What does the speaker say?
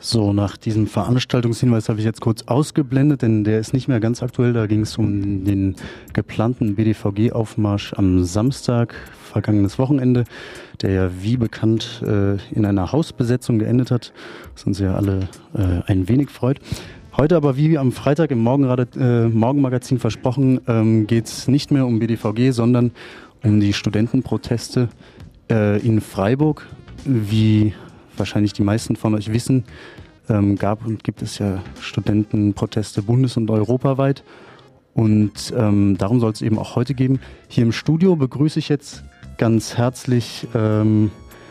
So, nach diesem Veranstaltungshinweis habe ich jetzt kurz ausgeblendet, denn der ist nicht mehr ganz aktuell. Da ging es um den geplanten BDVG-Aufmarsch am Samstag, vergangenes Wochenende, der ja wie bekannt äh, in einer Hausbesetzung geendet hat, was uns ja alle äh, ein wenig freut. Heute aber wie am Freitag im Morgenrad äh, Morgenmagazin versprochen, ähm, geht es nicht mehr um BDVG, sondern um die Studentenproteste äh, in Freiburg. Wie wahrscheinlich die meisten von euch wissen, ähm, gab und gibt es ja Studentenproteste bundes- und europaweit. Und ähm, darum soll es eben auch heute geben. Hier im Studio begrüße ich jetzt ganz herzlich ähm,